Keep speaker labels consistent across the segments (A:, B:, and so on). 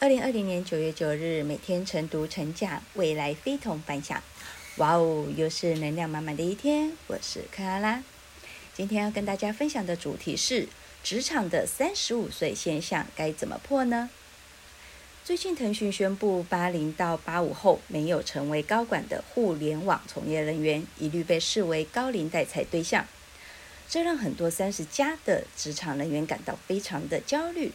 A: 二零二零年九月九日，每天晨读晨讲，未来非同凡响。哇哦，又是能量满满的一天。我是克拉拉，今天要跟大家分享的主题是职场的三十五岁现象该怎么破呢？最近腾讯宣布，八零到八五后没有成为高管的互联网从业人员，一律被视为高龄待采对象。这让很多三十加的职场人员感到非常的焦虑。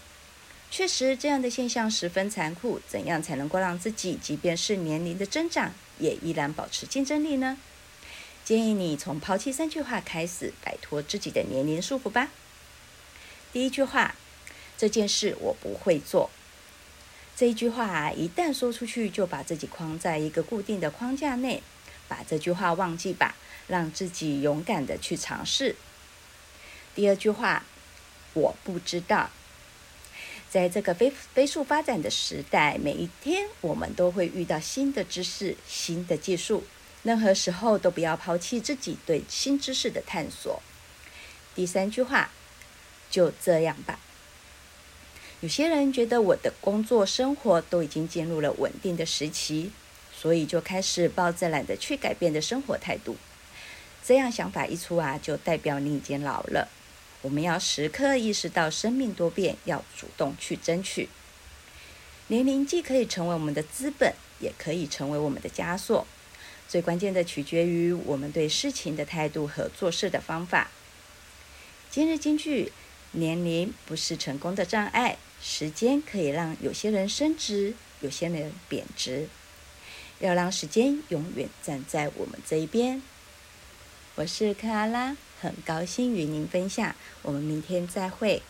A: 确实，这样的现象十分残酷。怎样才能够让自己，即便是年龄的增长，也依然保持竞争力呢？建议你从抛弃三句话开始，摆脱自己的年龄束缚吧。第一句话，这件事我不会做。这一句话，一旦说出去，就把自己框在一个固定的框架内。把这句话忘记吧，让自己勇敢的去尝试。第二句话，我不知道。在这个飞飞速发展的时代，每一天我们都会遇到新的知识、新的技术。任何时候都不要抛弃自己对新知识的探索。第三句话，就这样吧。有些人觉得我的工作生活都已经进入了稳定的时期，所以就开始抱着懒得去改变的生活态度。这样想法一出啊，就代表你已经老了。我们要时刻意识到生命多变，要主动去争取。年龄既可以成为我们的资本，也可以成为我们的枷锁。最关键的取决于我们对事情的态度和做事的方法。今日金句：年龄不是成功的障碍，时间可以让有些人升职，有些人贬值。要让时间永远站在我们这一边。我是克拉拉。很高兴与您分享，我们明天再会。